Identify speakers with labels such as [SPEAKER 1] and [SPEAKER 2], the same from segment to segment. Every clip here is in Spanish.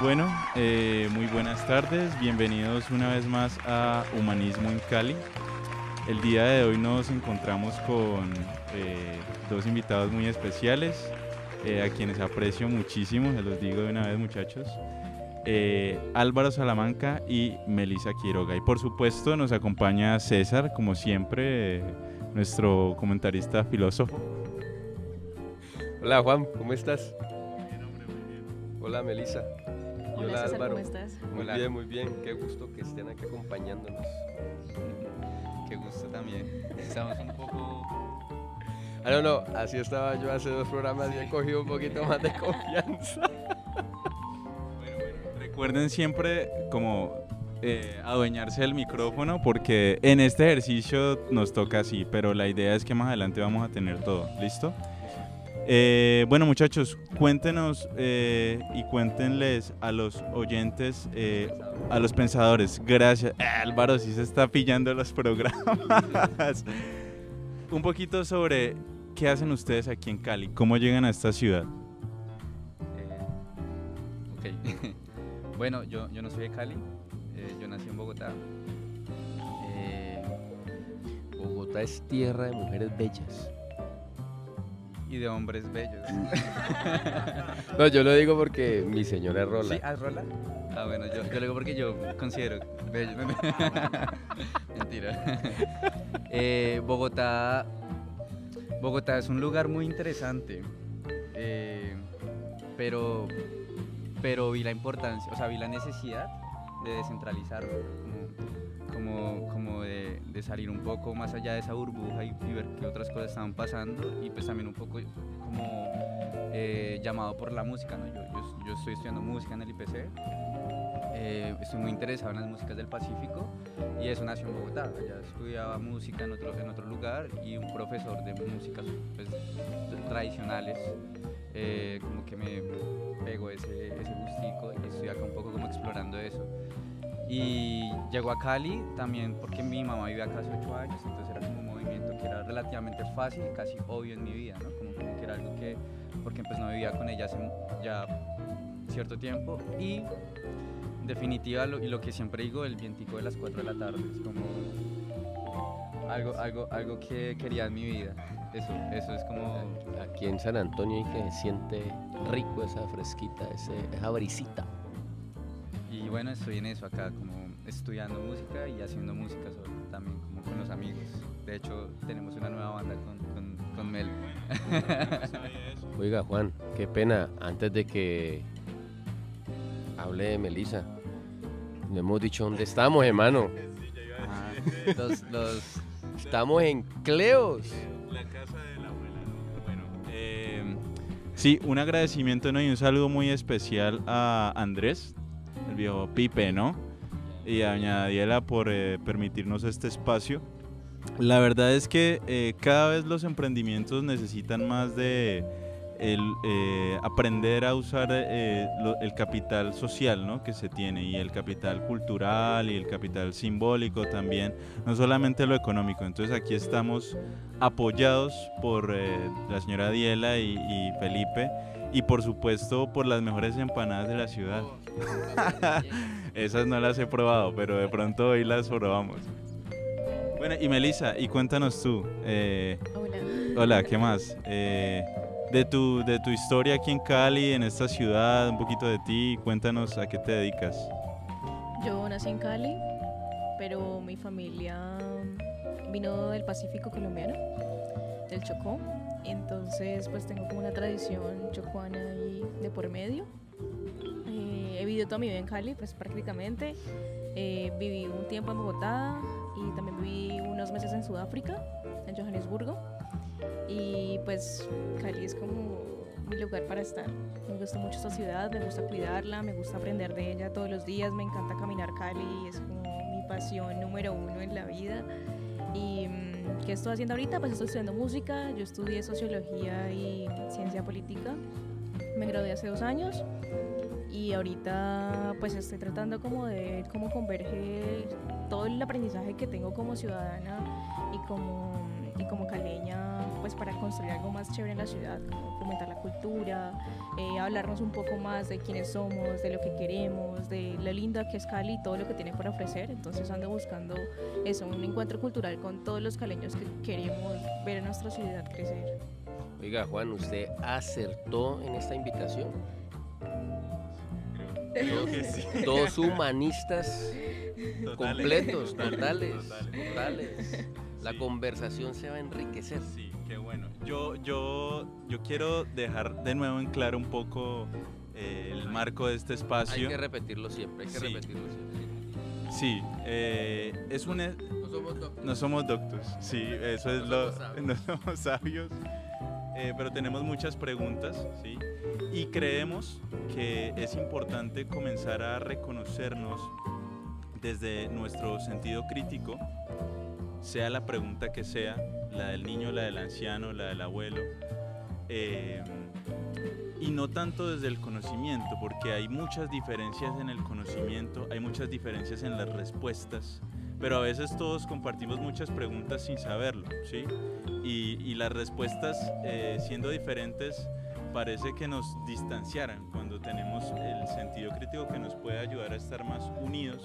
[SPEAKER 1] Bueno, eh, muy buenas tardes, bienvenidos una vez más a Humanismo en Cali. El día de hoy nos encontramos con eh, dos invitados muy especiales, eh, a quienes aprecio muchísimo, se los digo de una vez muchachos. Álvaro Salamanca y Melissa Quiroga. Y por supuesto nos acompaña César, como siempre, nuestro comentarista filósofo.
[SPEAKER 2] Hola Juan, ¿cómo estás? Hola Melissa.
[SPEAKER 3] Hola, César, ¿cómo estás?
[SPEAKER 2] Muy bien, muy bien. Qué gusto que estén aquí acompañándonos.
[SPEAKER 4] Qué gusto también. Estamos un poco...
[SPEAKER 2] Ah, no, no, así estaba yo hace dos programas y he cogido un poquito más de confianza.
[SPEAKER 1] Recuerden siempre como eh, adueñarse del micrófono porque en este ejercicio nos toca así, pero la idea es que más adelante vamos a tener todo. ¿Listo? Eh, bueno muchachos, cuéntenos eh, y cuéntenles a los oyentes, eh, a los pensadores. Gracias. Álvaro sí se está pillando los programas. Un poquito sobre qué hacen ustedes aquí en Cali, cómo llegan a esta ciudad.
[SPEAKER 4] ok. bueno, yo, yo no soy de Cali, yo nací en Bogotá.
[SPEAKER 2] Bogotá es tierra de mujeres bellas
[SPEAKER 4] de hombres bellos.
[SPEAKER 2] no, yo lo digo porque mi señora es Rola.
[SPEAKER 4] ¿Sí? ¿Ah, Rola? Ah, bueno, yo, lo digo porque yo considero bello. Mentira. Eh, Bogotá. Bogotá es un lugar muy interesante. Eh, pero, pero vi la importancia, o sea, vi la necesidad de descentralizarlo. Como, como, de, de, salir un poco más allá de esa burbuja y, ver qué otras cosas estaban pasando y pues también un poco como eh, llamado por la música, ¿no? yo, yo, yo, estoy estudiando música en el IPC, eh, estoy muy interesado en las músicas del Pacífico y eso nació en Bogotá, allá estudiaba música en otro, en otro lugar y un profesor de músicas pues, tradicionales eh, como que me pegó ese, ese gustico y estoy acá un poco como explorando eso. Y llegó a Cali también porque mi mamá vive acá hace ocho años, entonces era como un movimiento que era relativamente fácil, casi obvio en mi vida, ¿no? Como, que era algo que, porque pues no vivía con ella hace ya cierto tiempo y en definitiva lo, y lo que siempre digo, el vientico de las 4 de la tarde, es como algo, algo, algo que quería en mi vida. Eso, eso es como...
[SPEAKER 2] Aquí en San Antonio y que siente rico esa fresquita, ese, esa brisita.
[SPEAKER 4] Y bueno, estoy en eso acá, como estudiando música y haciendo música también como con los amigos. De hecho, tenemos una nueva banda con, con, Mel.
[SPEAKER 2] Oiga, Juan, qué pena, antes de que hable de Melissa, no hemos dicho dónde estamos, hermano.
[SPEAKER 4] Ah, los,
[SPEAKER 2] Estamos en Cleos.
[SPEAKER 1] La casa de la abuela. Bueno, eh, sí, un agradecimiento ¿no? y un saludo muy especial a Andrés, el viejo Pipe, ¿no? Y a doña Diela por eh, permitirnos este espacio. La verdad es que eh, cada vez los emprendimientos necesitan más de el, eh, aprender a usar el capital social ¿no? que se tiene y el capital cultural y el capital simbólico también, no solamente lo económico. Entonces aquí estamos apoyados por la señora Diela y, y Felipe y por supuesto por las mejores empanadas de la ciudad. Esas no las he probado, pero de pronto hoy las probamos. Bueno, y Melissa, y cuéntanos tú.
[SPEAKER 3] Eh, hola.
[SPEAKER 1] Hola, ¿qué más? Eh, de, tu, de tu historia aquí en Cali, en esta ciudad, un poquito de ti, cuéntanos a qué te dedicas.
[SPEAKER 3] Yo nací en Cali, pero mi familia vino del Pacífico colombiano, del Chocó. Entonces, pues tengo como una tradición chocuana ahí de por medio he vivido toda mi vida en Cali, pues prácticamente. Eh, viví un tiempo en Bogotá y también viví unos meses en Sudáfrica, en Johannesburgo. Y pues Cali es como mi lugar para estar. Me gusta mucho esta ciudad, me gusta cuidarla, me gusta aprender de ella todos los días, me encanta caminar Cali, es como mi pasión número uno en la vida. ¿Y mm, qué estoy haciendo ahorita? Pues estoy estudiando música, yo estudié sociología y ciencia política, me gradué hace dos años y ahorita pues estoy tratando como de cómo converge todo el aprendizaje que tengo como ciudadana y como, y como caleña pues para construir algo más chévere en la ciudad, como fomentar la cultura, eh, hablarnos un poco más de quiénes somos, de lo que queremos, de lo linda que es Cali y todo lo que tiene por ofrecer. Entonces ando buscando eso, un encuentro cultural con todos los caleños que queremos ver a nuestra ciudad crecer.
[SPEAKER 2] Oiga, Juan, ¿usted acertó en esta invitación?
[SPEAKER 1] Creo que sí.
[SPEAKER 2] Dos humanistas
[SPEAKER 1] Totales,
[SPEAKER 2] completos, totales,
[SPEAKER 1] totales.
[SPEAKER 2] totales. La
[SPEAKER 1] Sí.
[SPEAKER 2] conversación se va a enriquecer.
[SPEAKER 1] Sí, qué bueno. Yo, yo, yo quiero dejar de nuevo en claro un poco eh, el marco de este
[SPEAKER 2] Hay
[SPEAKER 1] espacio.
[SPEAKER 2] que repetirlo siempre, hay que
[SPEAKER 1] Sí.
[SPEAKER 2] repetirlo siempre.
[SPEAKER 1] Sí, eh, es un... e-
[SPEAKER 2] No somos doctores.
[SPEAKER 1] No somos doctos, sí, eso es
[SPEAKER 2] No
[SPEAKER 1] lo...
[SPEAKER 2] somos sabios.
[SPEAKER 1] No somos sabios, eh, pero tenemos muchas preguntas, ¿sí? Y creemos que es importante comenzar a reconocernos desde nuestro sentido crítico, sea la pregunta que sea, la del niño, la del anciano, la del abuelo, eh, y no tanto desde el conocimiento, porque hay muchas diferencias en el conocimiento, hay muchas diferencias en las respuestas, pero a veces todos compartimos muchas preguntas sin saberlo, ¿sí? Y, y las respuestas, eh, siendo diferentes, parece que nos distanciaran cuando tenemos el sentido crítico que nos puede ayudar a estar más unidos,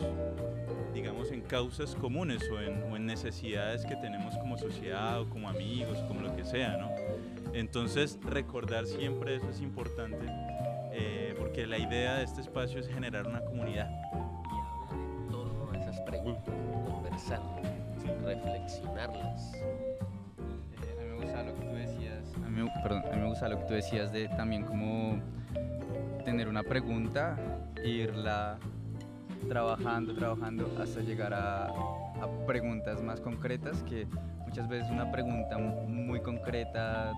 [SPEAKER 1] digamos, en causas comunes o en, o en necesidades que tenemos como sociedad o como amigos, como lo que sea, ¿no? Entonces, recordar siempre eso es importante, eh, porque la idea de este espacio es generar una comunidad.
[SPEAKER 2] Y hablar en torno a esas preguntas, conversar, reflexionarlas.
[SPEAKER 4] A mí me gusta lo que tú decías. A mí, me- perdón, a mí me gusta lo que tú decías de también como tener una pregunta, irla trabajando, trabajando hasta llegar a, a preguntas más concretas que muchas veces una pregunta mu- muy concreta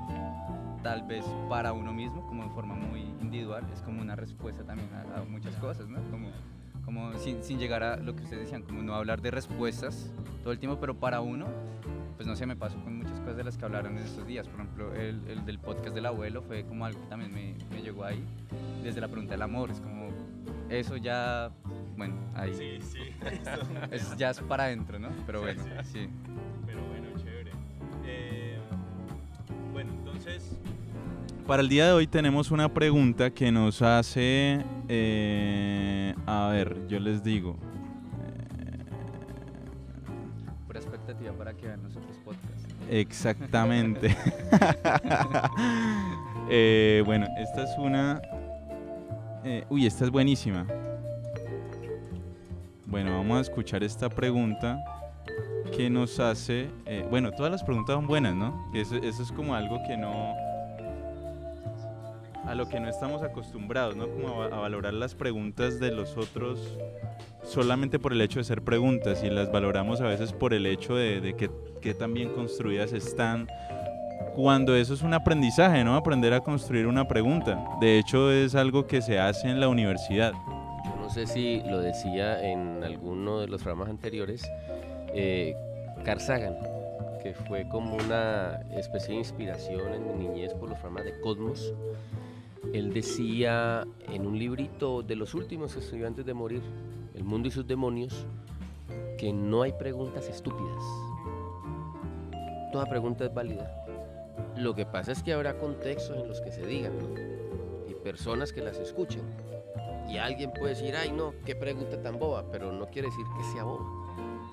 [SPEAKER 4] tal vez para uno mismo como en forma muy individual es como una respuesta también a, a muchas cosas, ¿no? Como, como sin, sin llegar a lo que ustedes decían, como no hablar de respuestas todo el tiempo, pero para uno pues no sé, me pasó con muchas cosas de las que hablaron en estos días. Por ejemplo, el, el del podcast del abuelo fue como algo que también me, me llegó ahí, desde la pregunta del amor. Es como, eso ya, bueno, ahí.
[SPEAKER 1] Sí, sí.
[SPEAKER 4] Es, ya es para adentro, ¿no? Pero
[SPEAKER 1] Sí,
[SPEAKER 4] bueno,
[SPEAKER 1] sí.
[SPEAKER 4] sí.
[SPEAKER 1] Pero bueno, chévere. Eh, bueno, entonces, para el día de hoy tenemos una pregunta que nos hace, eh, a ver, yo les digo.
[SPEAKER 4] Pura expectativa para que vean podcasts.
[SPEAKER 1] Exactamente. Eh, bueno, esta es una... eh, uy, esta es buenísima. Bueno, vamos a escuchar esta pregunta que nos hace... eh, bueno, todas las preguntas son buenas, ¿no? Eso es como algo que no... A lo que no estamos acostumbrados, ¿no? Como a, valorar las preguntas de los otros solamente por el hecho de ser preguntas y las valoramos a veces por el hecho de, que, que tan bien construidas están cuando eso es un aprendizaje, ¿no? Aprender a construir una pregunta. De hecho, es algo que se hace en la universidad.
[SPEAKER 2] Yo no sé si lo decía en alguno de los programas anteriores, eh, que fue como una especie de inspiración en mi niñez por los programas de Cosmos. Él decía en un librito de los últimos que escribió antes de morir, El mundo y sus demonios, que no hay preguntas estúpidas. Toda pregunta es válida. Lo que pasa es que habrá contextos en los que se digan. Y personas que las escuchen. Y alguien puede decir, ay no, qué pregunta tan boba, pero no quiere decir que sea boba.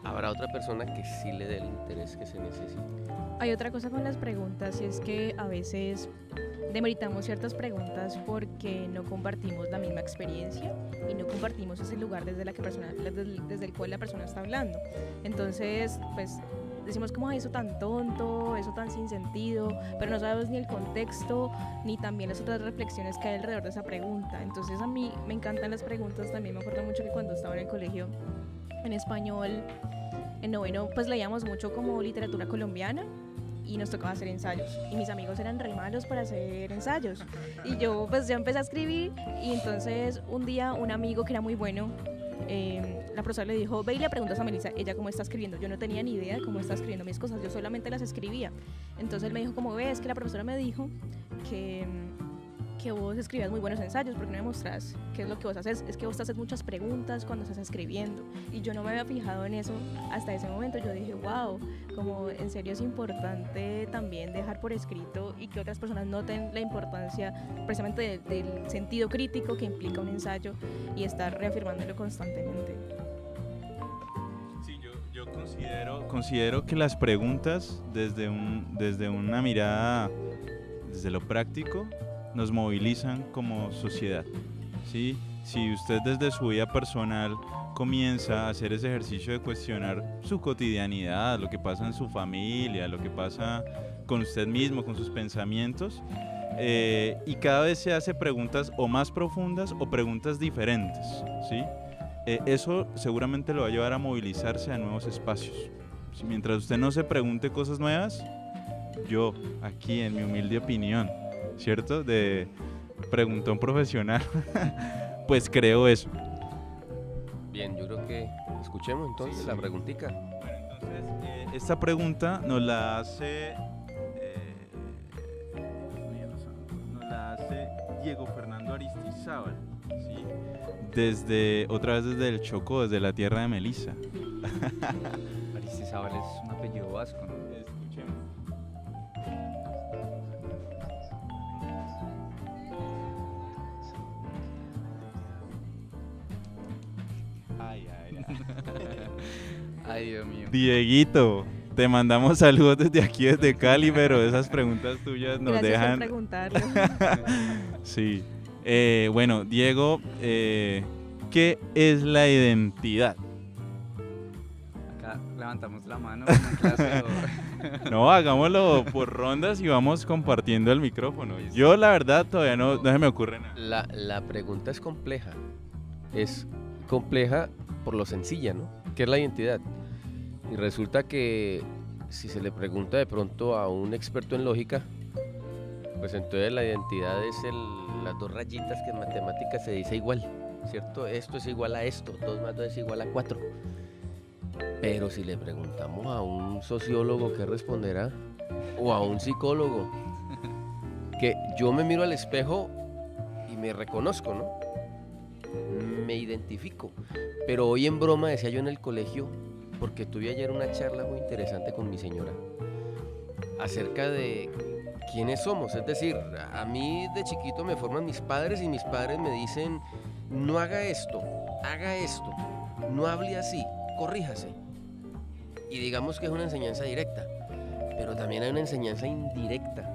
[SPEAKER 2] Habrá otra persona que sí le dé el interés que se necesita.
[SPEAKER 3] Hay otra cosa con las preguntas y es que a veces demeritamos ciertas preguntas porque no compartimos la misma experiencia y no compartimos ese lugar desde, la que persona, desde, el, cual la persona está hablando. Entonces, pues decimos como "Ay, eso tan tonto, eso tan sin sentido, pero no sabemos ni el contexto ni también las otras reflexiones que hay alrededor de esa pregunta. Entonces a mí me encantan las preguntas, también me acuerdo mucho que cuando estaba en el colegio en español, en noveno, pues leíamos mucho como literatura colombiana y nos tocaba hacer ensayos. Y mis amigos eran re malos para hacer ensayos. Y yo pues ya empecé a escribir y entonces un día un amigo que era muy bueno, eh, la profesora le dijo, ve y le preguntas a Melissa, ella cómo está escribiendo. Yo no tenía ni idea de cómo está escribiendo mis cosas, yo solamente las escribía. Entonces él me dijo, como ves, que la profesora me dijo que, que vos escribas muy buenos ensayos, porque no me mostrás qué es lo que vos haces, es que vos te haces muchas preguntas cuando estás escribiendo. Y yo no me había fijado en eso hasta ese momento. Yo dije, wow, como en serio es importante también dejar por escrito y que otras personas noten la importancia precisamente del sentido crítico que implica un ensayo y estar reafirmándolo constantemente.
[SPEAKER 1] Sí, yo, yo considero, considero que las preguntas desde, un, desde una mirada, desde lo práctico, nos movilizan como sociedad. ¿sí? Si usted desde su vida personal comienza a hacer ese ejercicio de cuestionar su cotidianidad, lo que pasa en su familia, lo que pasa con usted mismo, con sus pensamientos, eh, y cada vez se hace preguntas o más profundas o preguntas diferentes, ¿sí? Eh, eso seguramente lo va a llevar a movilizarse a nuevos espacios. Mientras usted no se pregunte cosas nuevas, yo, aquí en mi humilde opinión, ¿cierto? De preguntón profesional, pues creo eso.
[SPEAKER 2] Bien, yo creo que escuchemos entonces la preguntita.
[SPEAKER 1] Bueno, entonces, eh, esta pregunta nos la hace. eh, nos la hace Diego Fernando Aristizábal, ¿sí? Desde, otra vez desde el Chocó, desde la tierra de Melissa.
[SPEAKER 4] Aristizábal es un apellido vasco, ¿no?
[SPEAKER 1] Ay, ay, ay.
[SPEAKER 4] Ay, Dios mío.
[SPEAKER 1] Dieguito, te mandamos saludos desde aquí, desde Cali, pero esas preguntas tuyas nos
[SPEAKER 3] Gracias por
[SPEAKER 1] dejan.
[SPEAKER 3] preguntarlo.
[SPEAKER 1] Sí. Eh, bueno, Diego, eh, ¿qué es la identidad?
[SPEAKER 4] Acá levantamos la mano clase o-
[SPEAKER 1] No, hagámoslo por rondas y vamos compartiendo el micrófono. Yo, la verdad, todavía no, no se me ocurre nada.
[SPEAKER 2] La, la pregunta es compleja. Es compleja por lo sencilla, ¿no? ¿Qué es la identidad? Y resulta que si se le pregunta de pronto a un experto en lógica, pues entonces la identidad es el- las dos rayitas que en matemáticas se dice igual, ¿cierto? Esto es igual a esto, 2 más 2 es igual a 4. Pero si le preguntamos a un sociólogo, ¿qué responderá? O a un psicólogo, que yo me miro al espejo y me reconozco, ¿no? Me identifico. Pero hoy en broma decía yo en el colegio, porque tuve ayer una charla muy interesante con mi señora, acerca de quiénes somos. Es decir, a mí de chiquito me forman mis padres y mis padres me dicen, no haga esto, haga esto, no hable así, corríjase. Y digamos que es una enseñanza directa, pero también hay una enseñanza indirecta,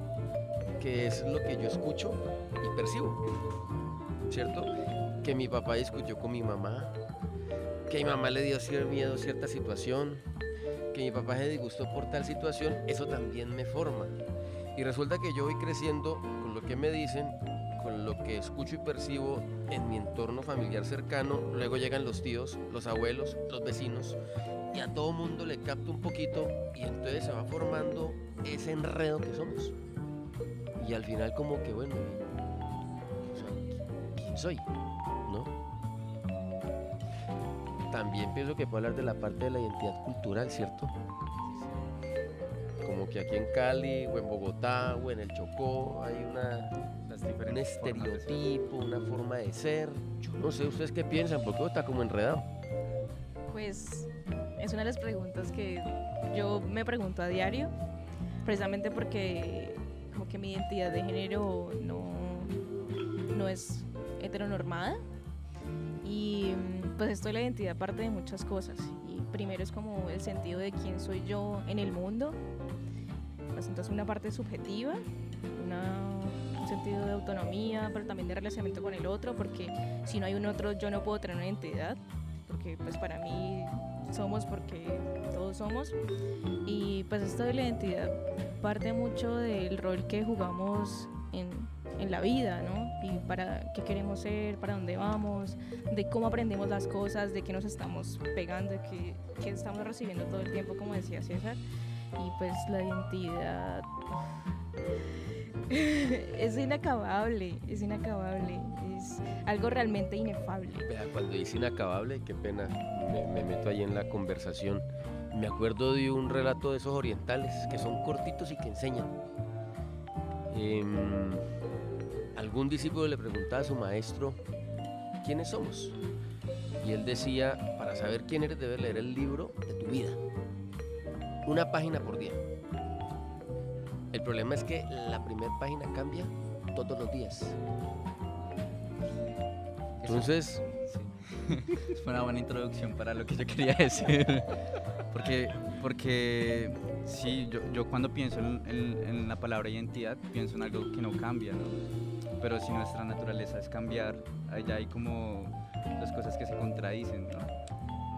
[SPEAKER 2] que es lo que yo escucho y percibo, ¿cierto? Que mi papá discutió con mi mamá, que mi mamá le dio miedo a cierta situación, que mi papá se disgustó por tal situación, eso también me forma. Y resulta que yo voy creciendo con lo que me dicen, con lo que escucho y percibo en mi entorno familiar cercano, luego llegan los tíos, los abuelos, los vecinos, y a todo mundo le capto un poquito y entonces se va formando ese enredo que somos. Y al final como que bueno, ¿quién soy? También pienso que puedo hablar de la parte de la identidad cultural, ¿cierto? Como que aquí en Cali o en Bogotá o en el Chocó hay una, un estereotipo, una forma de ser. Yo no sé ustedes qué piensan, porque está como enredado.
[SPEAKER 3] Pues es una de las preguntas que yo me pregunto a diario, precisamente porque como que mi identidad de género no, no es heteronormada y pues esto de la identidad parte de muchas cosas. Y primero es como el sentido de quién soy yo en el mundo, pues entonces una parte subjetiva, una- un sentido de autonomía, pero también de relacionamiento con el otro, porque si no hay un otro yo no puedo tener una identidad porque pues para mí somos porque todos somos. Y pues esto de la identidad parte mucho del rol que jugamos en, en la vida, ¿no? Y para qué queremos ser, para dónde vamos, de cómo aprendemos las cosas, de qué nos estamos pegando, de qué, qué estamos recibiendo todo el tiempo, como decía César. Y pues la identidad es inacabable, es inacabable, es algo realmente inefable.
[SPEAKER 2] Cuando dice inacabable, qué pena, me, me meto ahí en la conversación. Me acuerdo de un relato de esos orientales que son cortitos y que enseñan. Em, algún discípulo le preguntaba a su maestro, ¿quiénes somos? Y él decía, para saber quién eres debes leer el libro de tu vida. Una página por día. El problema es que la primera página cambia todos los días. Entonces,
[SPEAKER 4] Sí. Es una buena introducción para lo que yo quería decir. Porque, porque sí, yo, yo cuando pienso en, en- la palabra identidad, pienso en algo que no cambia, ¿no? Pero si nuestra naturaleza es cambiar, allá hay como las cosas que se contradicen.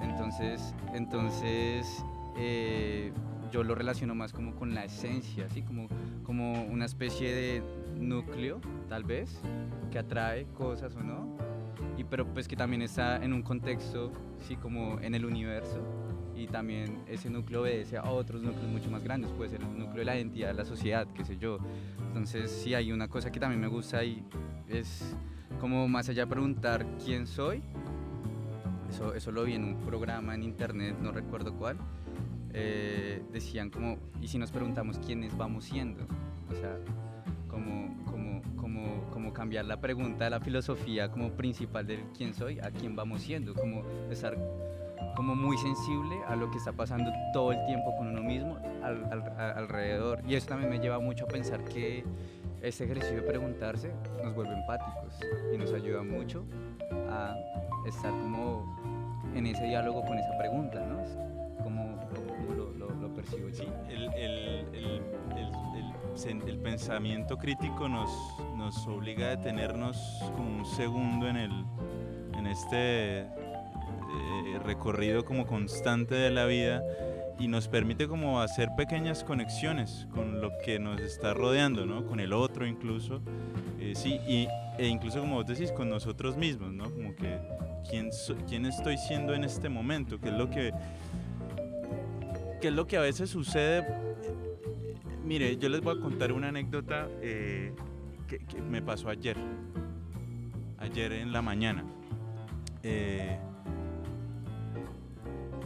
[SPEAKER 4] Entonces, entonces eh, yo lo relaciono más como con la esencia, ¿sí? Como, como una especie de núcleo, tal vez, que atrae cosas o no, y pero pues que también está en un contexto, sí, como en el universo, y también ese núcleo obedece a otros núcleos mucho más grandes, puede ser el núcleo de la identidad de la sociedad, qué sé yo. Entonces, sí, hay una cosa que también me gusta y es como más allá de preguntar quién soy, eso, eso lo vi en un programa en internet, no recuerdo cuál, eh, decían como, ¿y si nos preguntamos quiénes vamos siendo? O sea, como, como, como, como cambiar la pregunta la filosofía como principal del quién soy a quién vamos siendo, como estar como muy sensible a lo que está pasando todo el tiempo con uno mismo al- al- alrededor. Y eso también me lleva mucho a pensar que este ejercicio de preguntarse nos vuelve empáticos y nos ayuda mucho a estar como en ese diálogo con esa pregunta, ¿no? Como, como lo, lo- lo percibo yo.
[SPEAKER 1] Sí, el, el- el- el pensamiento crítico nos, nos obliga a detenernos como un segundo en, el, en este eh, recorrido como constante de la vida y nos permite como hacer pequeñas conexiones con lo que nos está rodeando, ¿no? Con el otro incluso, eh, sí, y, e incluso como vos decís, con nosotros mismos, ¿no? Como que quién, quién estoy siendo en este momento, qué es lo que qué es lo que a veces sucede. Mire, yo les voy a contar una anécdota eh, que, me pasó ayer, ayer en la mañana.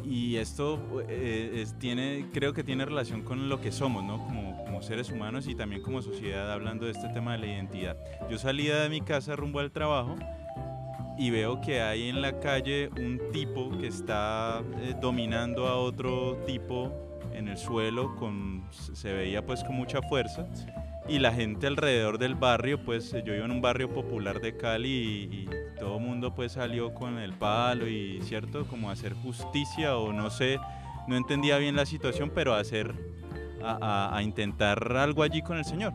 [SPEAKER 1] Y esto eh, es- tiene, creo que tiene relación con lo que somos, ¿no? Como, como seres humanos y también como sociedad, hablando de este tema de la identidad. Yo salía de mi casa rumbo al trabajo y veo que hay en la calle un tipo que está eh, dominando a otro tipo en el suelo con se veía pues con mucha fuerza y la gente alrededor del barrio pues yo vivo en un barrio popular de Cali y, y todo mundo pues salió con el palo y cierto como hacer justicia o no sé no entendía bien la situación pero hacer a intentar algo allí con el señor.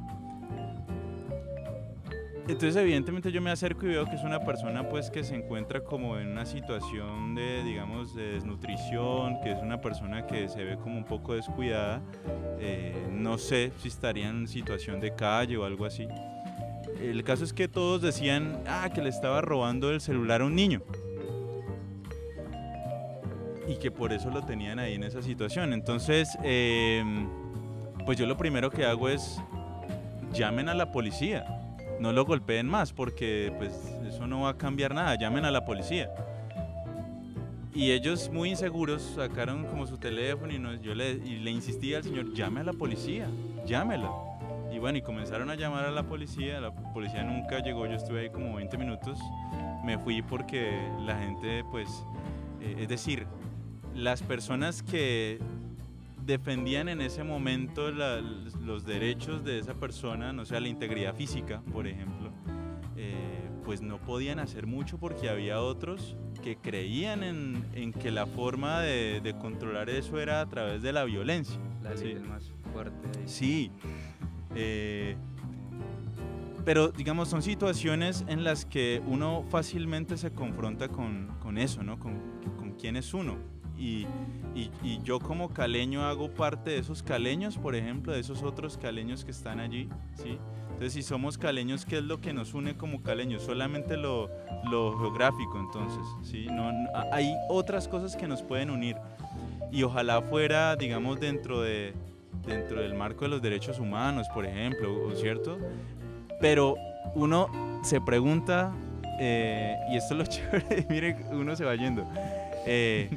[SPEAKER 1] Entonces evidentemente yo me acerco y veo que es una persona pues que se encuentra como en una situación de digamos de desnutrición, que es una persona que se ve como un poco descuidada, eh, no sé si estaría en situación de calle o algo así. El caso es que todos decían ah, que le estaba robando el celular a un niño y que por eso lo tenían ahí en esa situación. Entonces, em, pues yo lo primero que hago es llamen a la policía no lo golpeen más porque pues eso no va a cambiar nada, llamen a la policía. Y ellos muy inseguros sacaron como su teléfono y, yo le, y le insistí al señor, llame a la policía, llámela. Y bueno, y comenzaron a llamar a la policía, la policía nunca llegó, yo estuve ahí como 20 minutos, me fui porque la gente pues, eh, es decir, las personas que defendían en ese momento la- los derechos de esa persona, no sé, la integridad física, por ejemplo, eh, pues no podían hacer mucho porque había otros que creían en, en que la forma de, de controlar eso era a través de la violencia.
[SPEAKER 4] La ley
[SPEAKER 1] Sí.
[SPEAKER 4] del más fuerte. ahí.
[SPEAKER 1] Sí. Eh, pero digamos, son situaciones en las que uno fácilmente se confronta con, con eso, ¿no? Con, con quién es uno. Y, y- y yo como caleño hago parte de esos caleños, por ejemplo, de esos otros caleños que están allí, ¿sí? Entonces, si somos caleños, ¿qué es lo que nos une como caleños? Solamente lo, lo geográfico, entonces, ¿sí? No, no- hay otras cosas que nos pueden unir. Y ojalá fuera, digamos, dentro de, dentro del marco de los derechos humanos, por ejemplo, ¿o ¿cierto? Pero uno se pregunta, eh, y esto es lo chévere, mire, uno se va yendo. Eh,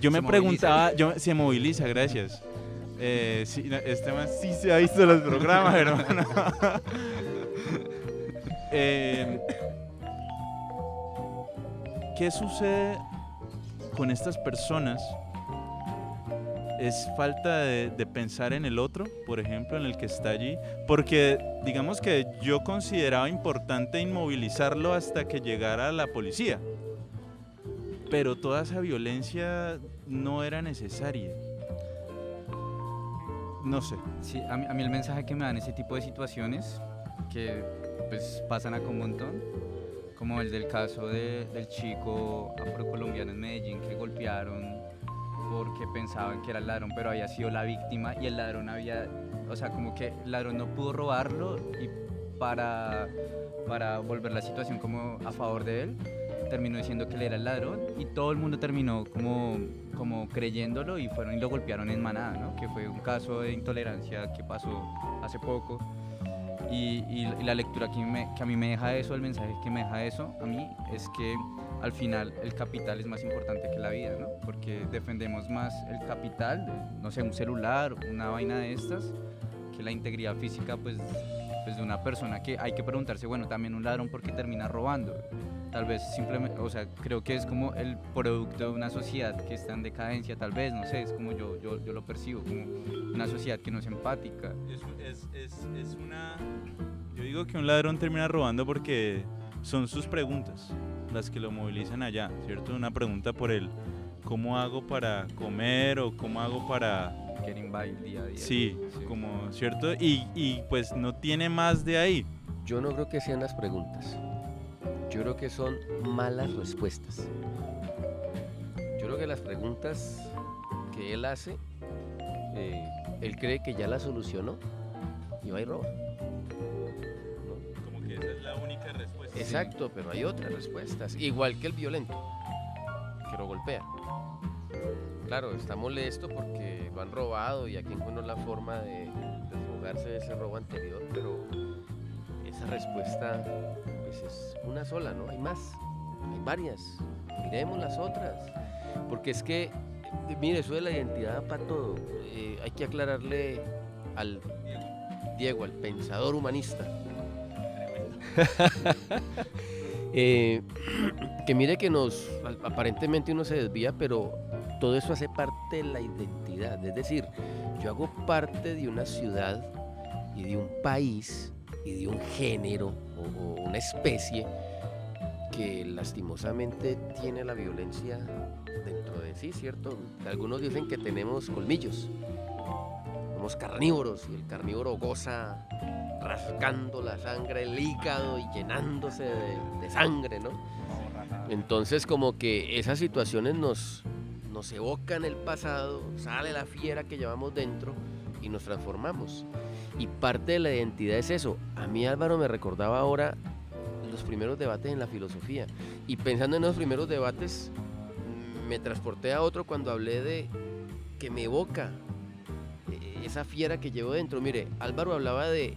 [SPEAKER 1] yo me preguntaba, yo, se moviliza, gracias. Eh, sí, este man sí se ha visto los programas, hermano. eh, ¿qué sucede con estas personas? ¿Es falta de, de pensar en el otro, por ejemplo, en el que está allí? Porque digamos que yo consideraba importante inmovilizarlo hasta que llegara la policía. Pero toda esa violencia no era necesaria. No sé.
[SPEAKER 4] Sí, a mí, a el mensaje que me dan ese tipo de situaciones, que pues pasan acá un montón, como el del caso de- del chico afrocolombiano en Medellín que golpearon porque pensaban que era el ladrón, pero había sido la víctima y el ladrón había, o sea, como que el ladrón no pudo robarlo y para, para volver la situación como a favor de él, terminó diciendo que él era el ladrón y todo el mundo terminó como, como creyéndolo y fueron y lo golpearon en manada, ¿no? Que fue un caso de intolerancia que pasó hace poco. Y, y- y la lectura que, me- que a mí me deja eso, el mensaje que me deja eso a mí es que al final el capital es más importante que la vida, ¿no? Porque defendemos más el capital, no sé, un celular, una vaina de estas, que la integridad física pues, pues de una persona que hay que preguntarse, bueno, también un ladrón porque termina robando. Tal vez simplemente, o sea, creo que es como el producto de una sociedad que está en decadencia, tal vez, no sé, es como yo, yo, yo lo percibo, como una sociedad que no es empática.
[SPEAKER 1] Es una... Yo digo que un ladrón termina robando porque son sus preguntas las que lo movilizan allá, ¿cierto? Una pregunta por él, ¿cómo hago para comer o cómo hago para...
[SPEAKER 4] Getting by día a día.
[SPEAKER 1] Sí, como, ¿cierto? Y, y pues no tiene más de ahí.
[SPEAKER 2] Yo no creo que sean las preguntas. Yo creo que son malas respuestas. Yo creo que las preguntas que él hace, eh, él cree que ya las solucionó y va y roba. ¿no?
[SPEAKER 1] Como que esa es la única respuesta.
[SPEAKER 2] Exacto, pero hay otras respuestas. Igual que el violento, que lo golpea. Claro, está molesto porque lo han robado y aquí encuentra la forma de desfogarse de ese robo anterior, pero esa respuesta pues, es una sola, ¿no? Hay más, hay varias. Miremos las otras. Porque es que, mire, eso de la identidad para todo. eh, hay que aclararle al Diego, al pensador humanista. Eh, que mire que nos aparentemente uno se desvía, pero todo eso hace parte de la identidad. Es decir, yo hago parte de una ciudad y de un país y de un género o una especie que lastimosamente tiene la violencia dentro de sí, ¿cierto? Algunos dicen que tenemos colmillos, somos carnívoros y el carnívoro goza rascando la sangre, el hígado y llenándose de, sangre, ¿no? Entonces como que esas situaciones nos, evocan el pasado, sale la fiera que llevamos dentro y nos transformamos. Y parte de la identidad es eso. A mí Álvaro me recordaba ahora los primeros debates en la filosofía. Y pensando en esos primeros debates, me transporté a otro cuando hablé de que me evoca eh, esa fiera que llevo dentro. Mire, Álvaro hablaba de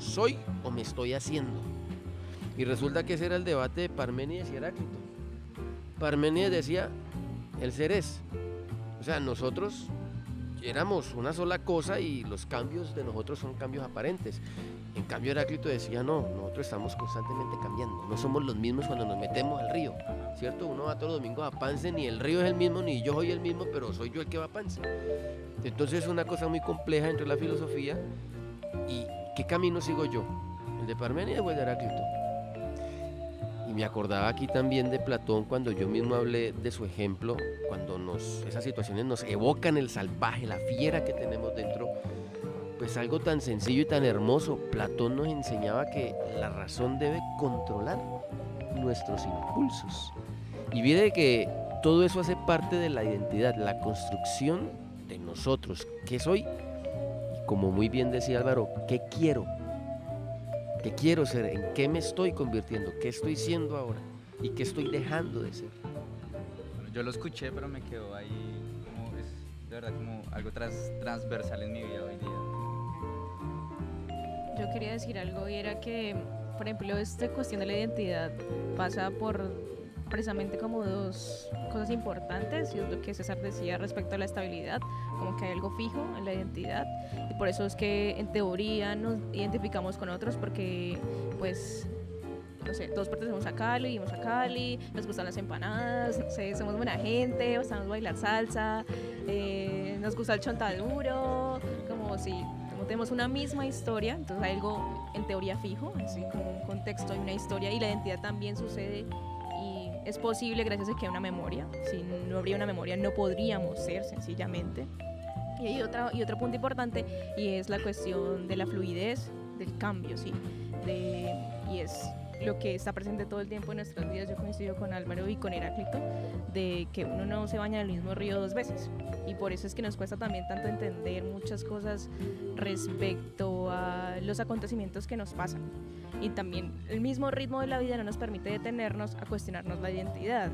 [SPEAKER 2] ¿soy o me estoy haciendo? Y resulta que ese era el debate de Parménides y Heráclito. Parménides decía, el ser es. O sea, nosotros éramos una sola cosa y los cambios de nosotros son cambios aparentes. En cambio, Heráclito decía, no, nosotros estamos constantemente cambiando. No somos los mismos cuando nos metemos al río, ¿cierto? Uno va todos los domingos a Pance, ni el río es el mismo, ni yo soy el mismo, pero soy yo el que va a Pance. Entonces es una cosa muy compleja entre la filosofía y ¿qué camino sigo yo? ¿El de Parménides o el de Heráclito? Y me acordaba aquí también de Platón cuando yo mismo hablé de su ejemplo, cuando nos, esas situaciones nos evocan el salvaje, la fiera que tenemos dentro. Pues algo tan sencillo y tan hermoso. Platón nos enseñaba que la razón debe controlar nuestros impulsos. Y mire que todo eso hace parte de la identidad, la construcción de nosotros. ¿Qué soy? Como muy bien decía Álvaro, ¿qué quiero? ¿Qué quiero ser? ¿En qué me estoy convirtiendo? ¿Qué estoy siendo ahora? ¿Y qué estoy dejando de ser?
[SPEAKER 4] Bueno, yo lo escuché, pero me quedó ahí como es de verdad como algo transversal en mi vida hoy día.
[SPEAKER 3] Yo quería decir algo y era que, por ejemplo, esta cuestión de la identidad pasa por precisamente como dos cosas importantes y es lo que César decía respecto a la estabilidad, como que hay algo fijo en la identidad y por eso es que en teoría nos identificamos con otros porque pues no sé, todos pertenecemos a Cali, vivimos a Cali, nos gustan las empanadas, no sé, somos buena gente, sabemos bailar salsa, eh, nos gusta el chontaduro, como si como tenemos una misma historia, entonces hay algo en teoría fijo, así como un contexto y una historia, y la identidad también sucede es posible gracias a que hay una memoria. Si no habría una memoria no podríamos ser sencillamente. Y hay y otro punto importante y es la cuestión de la fluidez, del cambio, ¿sí? De, y es lo que está presente todo el tiempo en nuestras vidas. Yo coincido con Álvaro y con Heráclito de que uno no se baña en el mismo río dos veces. Y por eso es que nos cuesta también tanto entender muchas cosas respecto a los acontecimientos que nos pasan. Y también el mismo ritmo de la vida no nos permite detenernos a cuestionarnos la identidad.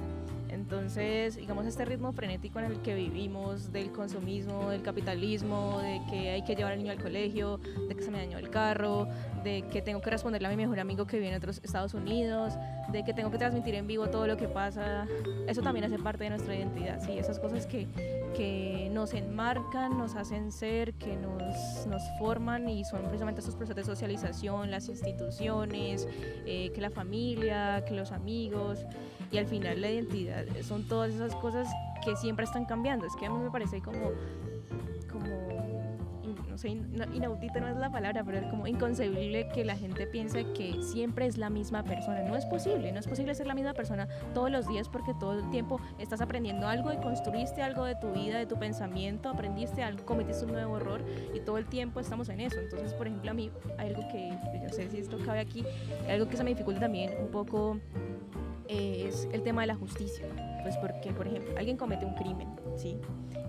[SPEAKER 3] Entonces, digamos, este ritmo frenético en el que vivimos, del consumismo, del capitalismo, de que hay que llevar al niño al colegio, de que se me dañó el carro, de que tengo que responderle a mi mejor amigo que vive en otros Estados Unidos, de que tengo que transmitir en vivo todo lo que pasa, eso también hace parte de nuestra identidad, sí, esas cosas que, que nos enmarcan, nos hacen ser, que nos, nos forman y son precisamente esos procesos de socialización, las instituciones, eh, que la familia, que los amigos y al final la identidad son todas esas cosas que siempre están cambiando. Es que a mí me parece como, como no sé, inaudito no es la palabra, pero es como inconcebible que la gente piense que siempre es la misma persona. No es posible, no es posible ser la misma persona todos los días porque todo el tiempo estás aprendiendo algo y construiste algo de tu vida, de tu pensamiento, aprendiste algo, cometiste un nuevo error y todo el tiempo estamos en eso. Entonces, por ejemplo, a mí hay algo que, yo sé si esto cabe aquí, algo que se me dificulta también un poco es el tema de la justicia. Pues porque, por ejemplo, alguien comete un crimen, ¿sí?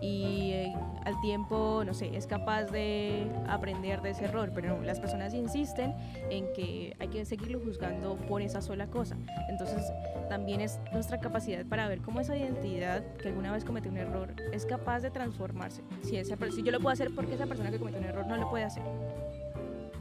[SPEAKER 3] Y eh, al tiempo, no sé, es capaz de aprender de ese error, pero las personas insisten en que hay que seguirlo juzgando por esa sola cosa. Entonces, también es nuestra capacidad para ver cómo esa identidad que alguna vez cometió un error es capaz de transformarse. Si, esa, si yo lo puedo hacer, porque esa persona que cometió un error no lo puede hacer?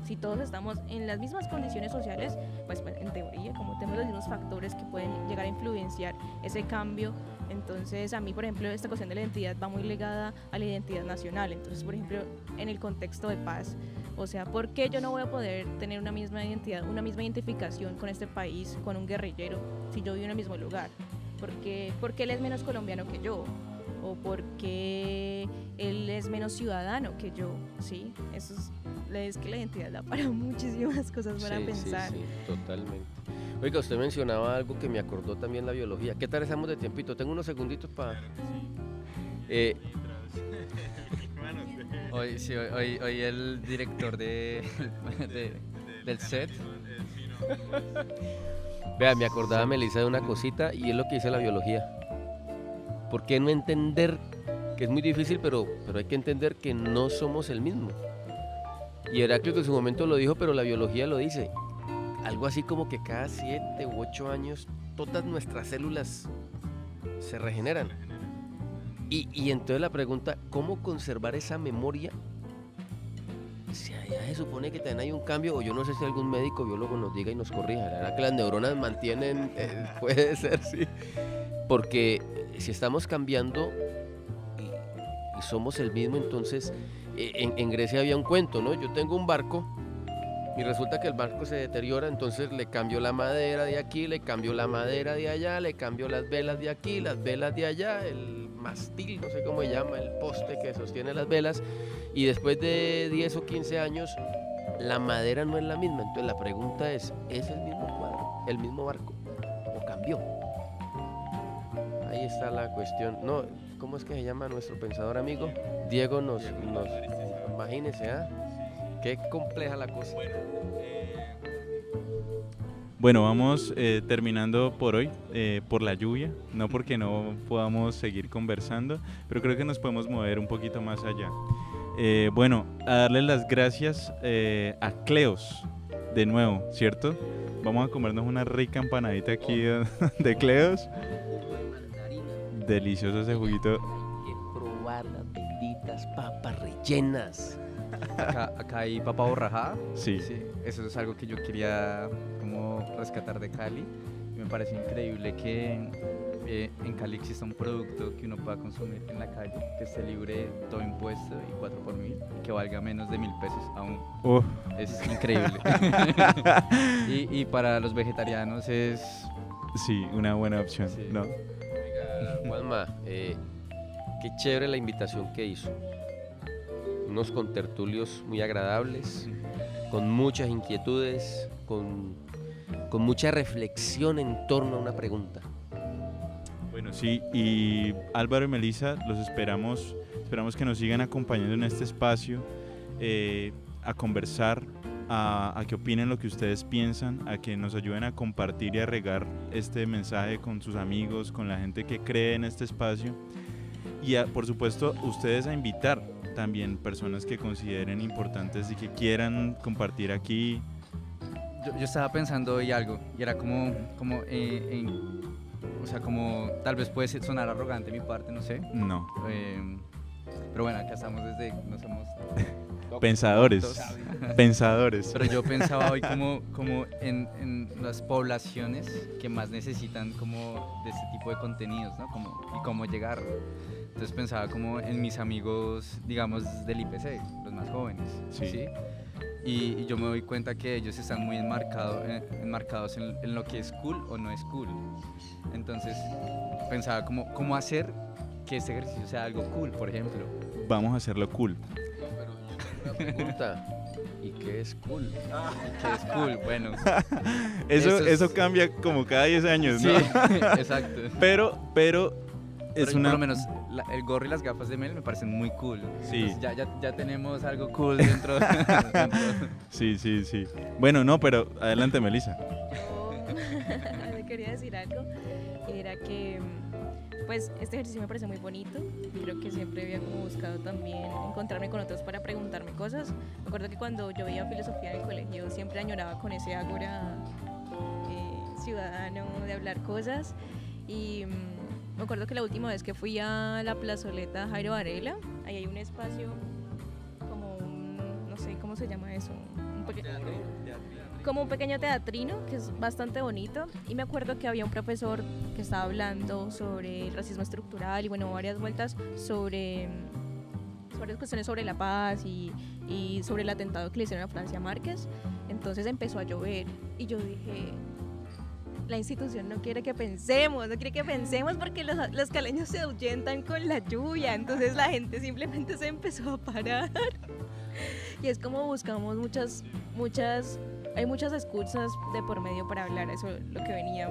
[SPEAKER 3] Si todos estamos en las mismas condiciones sociales, pues, pues, en teoría, como tenemos los mismos factores que pueden llegar a influenciar ese cambio, entonces a mí, por ejemplo, esta cuestión de la identidad va muy ligada a la identidad nacional. Entonces, por ejemplo, en el contexto de paz, o sea, ¿por qué yo no voy a poder tener una misma identidad, una misma identificación con este país, con un guerrillero, si yo vivo en el mismo lugar? Porque, porque él es menos colombiano que yo o porque él es menos ciudadano que yo, ¿sí? Eso es, es que la identidad da para muchísimas cosas para pensar.
[SPEAKER 2] Sí, sí, totalmente. Oiga, usted mencionaba algo que me acordó también la biología. ¿Qué tal estamos de tiempito? Tengo unos segunditos para... Eh,
[SPEAKER 4] hoy, sí, hoy, hoy, el director de, del set.
[SPEAKER 2] Vea, me acordaba Melissa de una cosita y es lo que dice la biología. ¿Por qué no entender que es muy difícil, pero, pero hay que entender que no somos el mismo? Y Heráclito en su momento lo dijo, pero la biología lo dice. Algo así como que cada siete u ocho años todas nuestras células se regeneran. Y, y entonces la pregunta, ¿cómo conservar esa memoria? Si allá se supone que también hay un cambio, o yo no sé si algún médico biólogo nos diga y nos corrija, ¿verdad que las neuronas mantienen? Eh, puede ser, sí. Porque si estamos cambiando y, somos el mismo, entonces e, en, Grecia había un cuento, ¿no? Yo tengo un barco y resulta que el barco se deteriora, entonces le cambio la madera de aquí, le cambio la madera de allá, le cambio las velas de aquí, las velas de allá, el mastil, no sé cómo se llama, el poste que sostiene las velas, y después de 10 o 15 años la madera no es la misma. Entonces la pregunta es, ¿es el mismo cuadro, el mismo barco o cambió? Ahí está la cuestión. No, ¿cómo es que se llama nuestro pensador amigo? Diego nos, nos imagínese, ¿ah? Qué compleja la cosa.
[SPEAKER 1] Bueno, vamos eh, terminando por hoy, eh, por la lluvia, no porque no podamos seguir conversando, pero creo que nos podemos mover un poquito más allá. Eh, bueno, a darle las gracias a Cleos de nuevo, ¿cierto? Vamos a comernos una rica empanadita aquí de Cleos. Delicioso ese juguito.
[SPEAKER 2] Hay que probar las benditas papas rellenas.
[SPEAKER 4] Acá, hay papa borrajada.
[SPEAKER 1] Sí.
[SPEAKER 4] Eso es algo que yo quería como rescatar de Cali. Me parece increíble que eh, en Cali exista un producto que uno pueda consumir en la calle, que esté libre de todo impuesto y 4 por mil, y que valga menos de mil pesos aún.
[SPEAKER 1] Uf,
[SPEAKER 4] Es increíble. y, y para los vegetarianos es...
[SPEAKER 1] sí, una buena opción,
[SPEAKER 4] Sí.
[SPEAKER 1] ¿no?
[SPEAKER 2] Juanma, eh, qué chévere la invitación que hizo. Unos contertulios muy agradables, con muchas inquietudes, con, con mucha reflexión en torno a una pregunta.
[SPEAKER 1] Bueno, sí, y Álvaro y Melissa, los esperamos, esperamos que nos sigan acompañando en este espacio, eh, a conversar, a, a que opinen lo que ustedes piensan, a que nos ayuden a compartir y a regar este mensaje con sus amigos, con la gente que cree en este espacio, y a, por supuesto ustedes a invitar también personas que consideren importantes y que quieran compartir aquí.
[SPEAKER 4] Yo, yo estaba pensando hoy algo, y era como, como eh, en, o sea, como tal vez puede sonar arrogante mi parte, no sé.
[SPEAKER 1] No,
[SPEAKER 4] eh, pero bueno, acá estamos desde, no somos
[SPEAKER 1] pensadores, pensadores.
[SPEAKER 4] Pero yo pensaba hoy como, como en, en las poblaciones que más necesitan como de este tipo de contenidos, ¿no? Como, y cómo llegar. Entonces pensaba como en mis amigos, digamos, del IPC, los más jóvenes,
[SPEAKER 1] Sí.
[SPEAKER 4] ¿sí? Y, y yo me doy cuenta que ellos están muy enmarcado- eh, enmarcados en, en lo que es cool o no es cool. Entonces pensaba como, cómo hacer que este ejercicio sea algo cool, por ejemplo.
[SPEAKER 1] Vamos a hacerlo cool.
[SPEAKER 2] Una pregunta. ¿Y qué es cool?
[SPEAKER 4] Que es cool, bueno.
[SPEAKER 1] Eso,
[SPEAKER 4] Eso es-
[SPEAKER 1] eso cambia como cada 10 años,
[SPEAKER 4] Sí,
[SPEAKER 1] ¿no?
[SPEAKER 4] exacto.
[SPEAKER 1] Pero, pero es
[SPEAKER 4] Pero
[SPEAKER 1] una...
[SPEAKER 4] Por lo menos la- el gorro y las gafas de Mel me parecen muy cool.
[SPEAKER 1] Sí.
[SPEAKER 4] Entonces ya, ya, ya tenemos algo cool dentro. dentro.
[SPEAKER 1] Sí, sí, sí. Bueno, no, pero adelante, Melissa.
[SPEAKER 3] Yo le quería decir algo, era que pues este ejercicio me parece muy bonito, creo que siempre había como buscado también encontrarme con otros para preguntarme cosas. Me acuerdo que cuando yo veía filosofía en el colegio siempre añoraba con ese ágora eh, ciudadano de hablar cosas y mm, me acuerdo que la última vez que fui a la plazoleta Jairo Varela, ahí hay un espacio como un, no sé cómo se llama eso, un pequeño como un pequeño teatrino que es bastante bonito. Y me acuerdo que había un profesor que estaba hablando sobre el racismo estructural y bueno varias vueltas sobre varias cuestiones sobre la paz y, y sobre el atentado que le hicieron a Francia Márquez. Entonces empezó a llover y yo dije la institución no quiere que pensemos, no quiere que pensemos porque los, los caleños se ahuyentan con la lluvia, entonces la gente simplemente se empezó a parar. Y es como buscamos muchas, muchas, hay muchas excusas de por medio para hablar, eso es lo que venía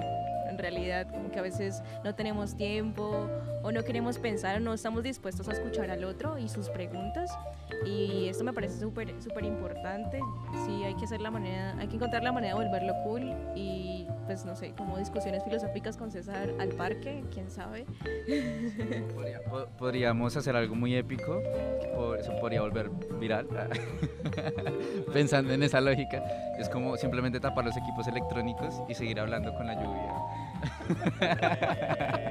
[SPEAKER 3] en realidad, como que a veces no tenemos tiempo o no queremos pensar o no estamos dispuestos a escuchar al otro y sus preguntas y esto me parece súper súper importante, sí hay que hacer la manera, hay que encontrar la manera de volverlo cool y pues no sé, como discusiones filosóficas con César al parque, quién sabe.
[SPEAKER 4] Podría- po- podríamos hacer algo muy épico, eso podría volver viral. Pensando en esa lógica, es como simplemente tapar los equipos electrónicos y seguir hablando con la lluvia.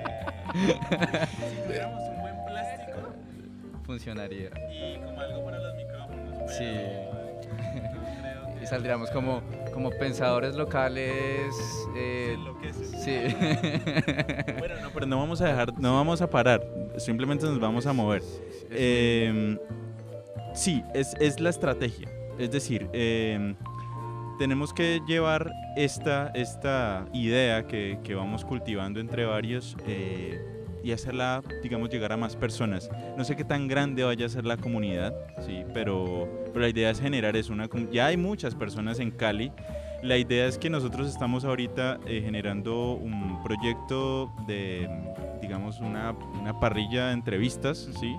[SPEAKER 1] Si tuviéramos un buen plástico
[SPEAKER 4] Funcionaría.
[SPEAKER 1] y como algo para los micrófonos.
[SPEAKER 4] Sí. Y saldríamos como, como pensadores locales. eh, sí.
[SPEAKER 1] Bueno, no, pero no vamos a dejar, no vamos a parar, simplemente nos vamos a mover. Eh, sí, es, es la estrategia. Es decir, eh, tenemos que llevar esta, esta idea que, que vamos cultivando entre varios eh, y hacerla, digamos, llegar a más personas. No sé qué tan grande vaya a ser la comunidad, sí, pero, pero la idea es generar eso. Una, ya hay muchas personas en Cali. La idea es que nosotros estamos ahorita eh, generando un proyecto de, digamos, una, una parrilla de entrevistas, ¿sí?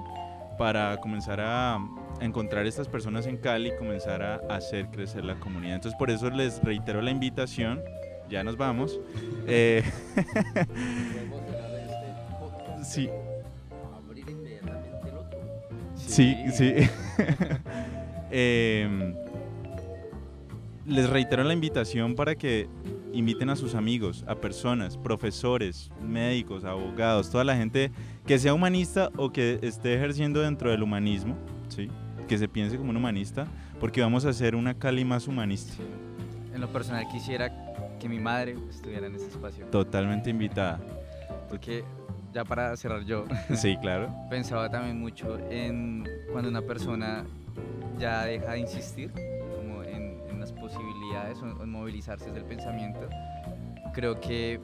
[SPEAKER 1] Para comenzar a encontrar estas personas en Cali y comenzar a hacer crecer la comunidad. Entonces, por eso les reitero la invitación. Ya nos vamos. Eh, sí,
[SPEAKER 2] el otro.
[SPEAKER 1] Sí, sí. Em, les reitero la invitación para que inviten a sus amigos, a personas, profesores, médicos, abogados, toda la gente que sea humanista o que esté ejerciendo dentro del humanismo, ¿sí? Que se piense como un humanista, porque vamos a hacer una Cali más humanista.
[SPEAKER 4] En lo personal quisiera que mi madre estuviera en este espacio.
[SPEAKER 1] Totalmente invitada.
[SPEAKER 4] Porque ya para cerrar yo,
[SPEAKER 1] Sí, claro.
[SPEAKER 4] pensaba también mucho en cuando una persona ya deja de insistir como en, en las posibilidades o en movilizarse desde el pensamiento, creo que,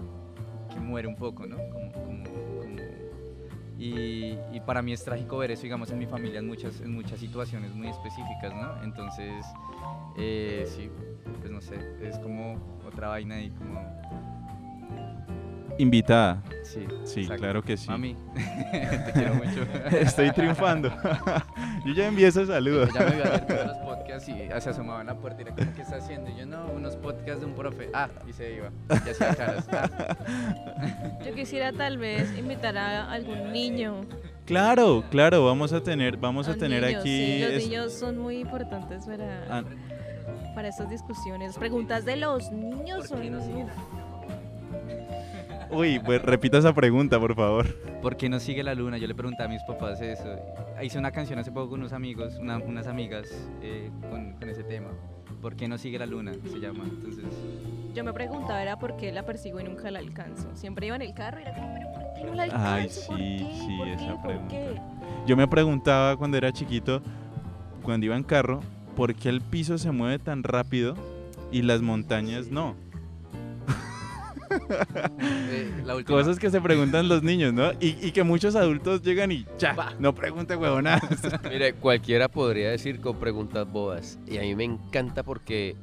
[SPEAKER 4] que muere un poco, ¿no? Como- como- como- y, y para mí es trágico ver eso, digamos, en mi familia en muchas, en muchas situaciones muy específicas, ¿no? Entonces, eh, sí, pues no sé, es como otra vaina y como...
[SPEAKER 1] Invitada.
[SPEAKER 4] Sí,
[SPEAKER 1] Sí,
[SPEAKER 4] exacto.
[SPEAKER 1] claro que sí.
[SPEAKER 4] Mami, te quiero mucho.
[SPEAKER 1] Estoy triunfando. Yo ya envié ese saludo.
[SPEAKER 4] Ya me iba a hacer todos los podcasts y se asomaba en la puerta y era como, ¿qué está haciendo? Y yo, no, unos podcasts de un profe. Ah, y se iba. Y hacía caras. Ah.
[SPEAKER 3] Yo quisiera tal vez invitar a algún niño.
[SPEAKER 1] Claro, claro, vamos a tener, vamos a
[SPEAKER 3] un
[SPEAKER 1] tener
[SPEAKER 3] niño,
[SPEAKER 1] aquí.
[SPEAKER 3] sí, los
[SPEAKER 1] es-
[SPEAKER 3] niños son muy importantes para,
[SPEAKER 1] ah,
[SPEAKER 3] para estas discusiones. Preguntas de los niños
[SPEAKER 2] ¿Por qué
[SPEAKER 3] son...
[SPEAKER 2] no.
[SPEAKER 1] Uy, pues repita esa pregunta, por favor.
[SPEAKER 4] ¿Por qué no sigue la luna? Yo le pregunté a mis papás eso. Hice una canción hace poco con unos amigos, una- unas amigas, eh, con, con ese tema. ¿Por qué no sigue la luna? Se llama. Entonces,
[SPEAKER 3] Yo me preguntaba era por qué la persigo y nunca la alcanzo. Siempre iba en el carro y era como, pero ¿por qué no la alcanzo?
[SPEAKER 1] Ay,
[SPEAKER 3] ¿Por
[SPEAKER 1] sí,
[SPEAKER 3] qué?
[SPEAKER 1] sí,
[SPEAKER 3] ¿Por
[SPEAKER 1] esa
[SPEAKER 3] qué? ¿Por
[SPEAKER 1] pregunta.
[SPEAKER 3] qué?".
[SPEAKER 1] Yo me preguntaba cuando era chiquito, cuando iba en carro, ¿por qué el piso se mueve tan rápido y las montañas no?
[SPEAKER 4] Eh, la.
[SPEAKER 1] Cosas que se preguntan los niños, ¿no? Y, y que muchos adultos llegan y ya, no pregunte huevonadas.
[SPEAKER 2] Mire, cualquiera podría decir con preguntas bobas. Y a mí me encanta porque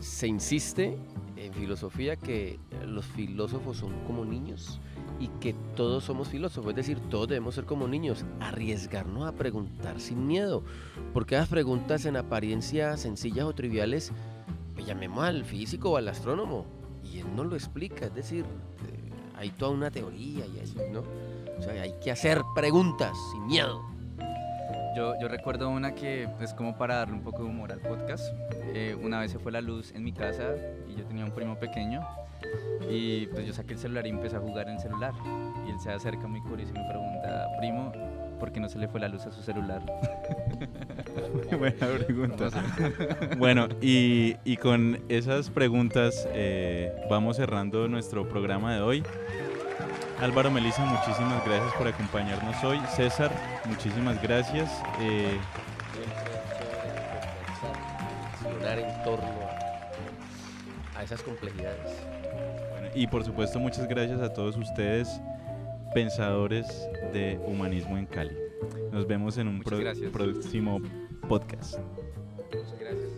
[SPEAKER 2] se insiste en filosofía que los filósofos son como niños y que todos somos filósofos. Es decir, todos debemos ser como niños. Arriesgarnos a preguntar sin miedo. Porque las preguntas en apariencia sencillas o triviales, pues llamemos al físico o al astrónomo. Y él no lo explica. Es decir, eh, hay toda una teoría y así, ¿no? O sea, hay que hacer preguntas sin miedo.
[SPEAKER 4] Yo, yo recuerdo una que es como para darle un poco de humor al podcast. Eh, una vez se fue la luz en mi casa y yo tenía un primo pequeño y pues yo saqué el celular y empecé a jugar en el celular. Y él se acerca muy curioso y me pregunta, primo, ¿por qué no se le fue la luz a su celular?
[SPEAKER 1] Buena pregunta. Bueno, y, y con esas preguntas eh, vamos cerrando nuestro programa de hoy. Álvaro Melissa, muchísimas gracias por acompañarnos hoy. César, muchísimas gracias. Eh,
[SPEAKER 2] en torno a, a esas complejidades.
[SPEAKER 1] bueno, y por supuesto, muchas gracias a todos ustedes, pensadores de humanismo en Cali. Nos vemos en un
[SPEAKER 4] Muchas
[SPEAKER 1] pro-
[SPEAKER 4] gracias.
[SPEAKER 1] próximo podcast.
[SPEAKER 4] Muchas gracias.